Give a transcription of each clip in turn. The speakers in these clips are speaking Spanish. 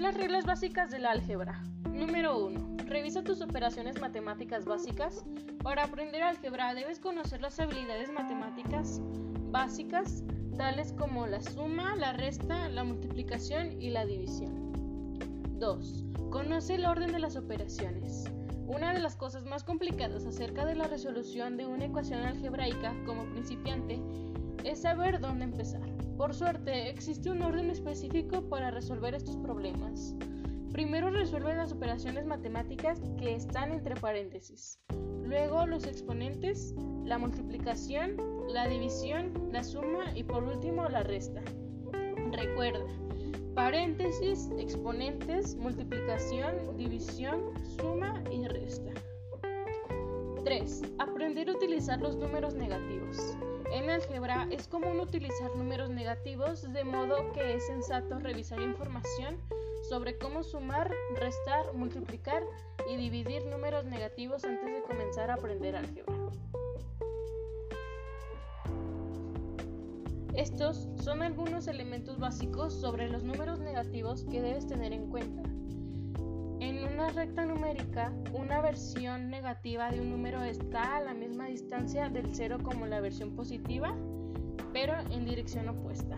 las reglas básicas del álgebra. Número 1. Revisa tus operaciones matemáticas básicas. Para aprender álgebra debes conocer las habilidades matemáticas básicas, tales como la suma, la resta, la multiplicación y la división. 2. Conoce el orden de las operaciones. Una de las cosas más complicadas acerca de la resolución de una ecuación algebraica como principiante es saber dónde empezar. Por suerte, existe un orden específico para resolver estos problemas. Primero resuelve las operaciones matemáticas que están entre paréntesis. Luego los exponentes, la multiplicación, la división, la suma y por último la resta. Recuerda, paréntesis, exponentes, multiplicación, división, suma y resta. 3. Aprender a utilizar los números negativos. En álgebra es común utilizar números negativos, de modo que es sensato revisar información sobre cómo sumar, restar, multiplicar y dividir números negativos antes de comenzar a aprender álgebra. Estos son algunos elementos básicos sobre los números negativos que debes tener en cuenta. En una recta numérica, una versión negativa de un número está a la misma distancia del cero como la versión positiva, pero en dirección opuesta.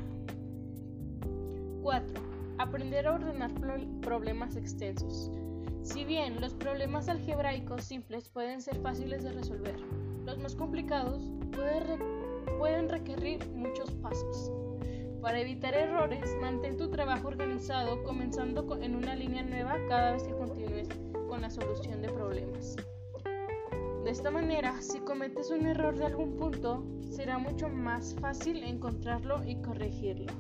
4. Aprender a ordenar problemas extensos. Si bien los problemas algebraicos simples pueden ser fáciles de resolver, los más complicados pueden requerir muchos pasos. Para evitar errores, mantén tu trabajo organizado comenzando en una línea nueva cada vez que continúes con la solución de problemas. De esta manera, si cometes un error de algún punto, será mucho más fácil encontrarlo y corregirlo.